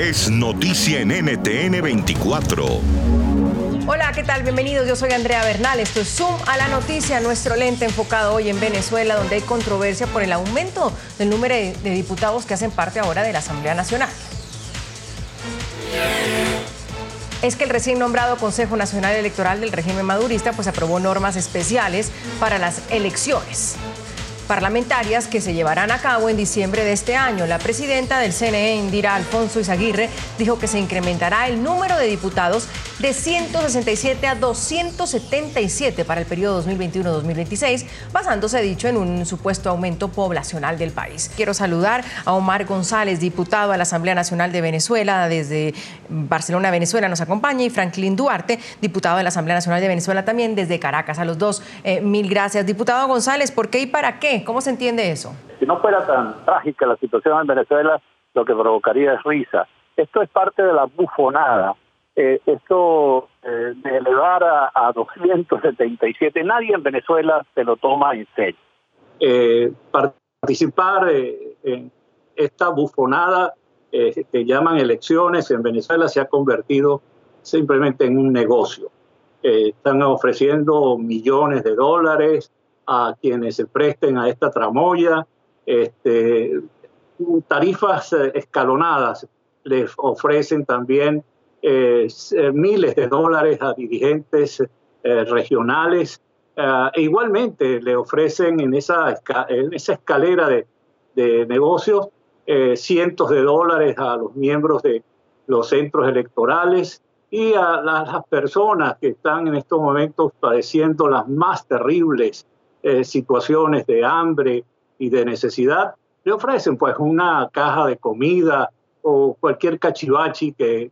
es noticia en NTN 24. Hola, ¿qué tal? Bienvenidos. Yo soy Andrea Bernal. Esto es Zoom a la noticia, nuestro lente enfocado hoy en Venezuela, donde hay controversia por el aumento del número de, diputados que hacen parte ahora de la Asamblea Nacional. es que el recién nombrado Consejo Nacional Electoral del régimen madurista pues aprobó normas especiales para las elecciones parlamentarias que se llevarán a cabo en diciembre de este año. La presidenta del CNE, Indira Alfonso Izaguirre, dijo que se incrementará el número de diputados de 167 a 277 para el periodo 2021-2026, basándose, dicho, en un supuesto aumento poblacional del país. Quiero saludar a Omar González, diputado a la Asamblea Nacional de Venezuela, desde Barcelona, Venezuela, nos acompaña, y Franklin Duarte, diputado de la Asamblea Nacional de Venezuela, también desde Caracas. A los dos, eh, mil gracias. Diputado González, ¿por qué y para qué? ¿Cómo se entiende eso? Si no fuera tan trágica la situación en Venezuela, lo que provocaría es risa. Esto es parte de la bufonada. Eh, esto eh, de elevar a, 277, nadie en Venezuela se lo toma en serio. Eh, participar en esta bufonada que llaman elecciones en Venezuela se ha convertido simplemente en un negocio. están ofreciendo millones de dólares, a quienes se presten a esta tramoya, este, tarifas eh, escalonadas, les ofrecen también eh, eh, miles de dólares a dirigentes regionales e igualmente le ofrecen en esa, en esa escalera de, de negocios cientos de dólares a los miembros de los centros electorales y a las personas que están en estos momentos padeciendo las más terribles eh, situaciones de hambre y de necesidad, le ofrecen pues una caja de comida o cualquier cachivachi que,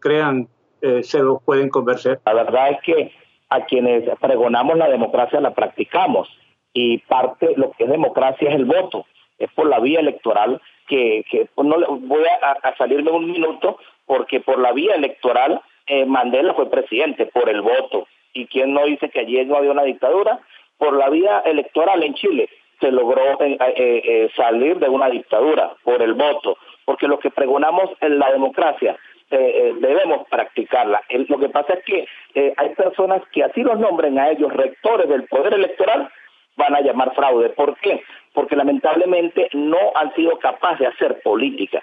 crean eh, se los pueden convencer. La verdad es que a quienes pregonamos la democracia la practicamos y parte lo que es democracia es el voto, es por la vía electoral que, pues, no voy a, salirme un minuto porque por la vía electoral eh, Mandela fue presidente por el voto y quien no dice que allí no había una dictadura por la vía electoral en Chile se logró eh, eh, eh, salir de una dictadura por el voto, porque lo que pregonamos en la democracia debemos practicarla. lo que pasa es que hay personas que así los nombren a ellos rectores del poder electoral, van a llamar fraude. ¿Por qué? Porque lamentablemente no han sido capaces de hacer política.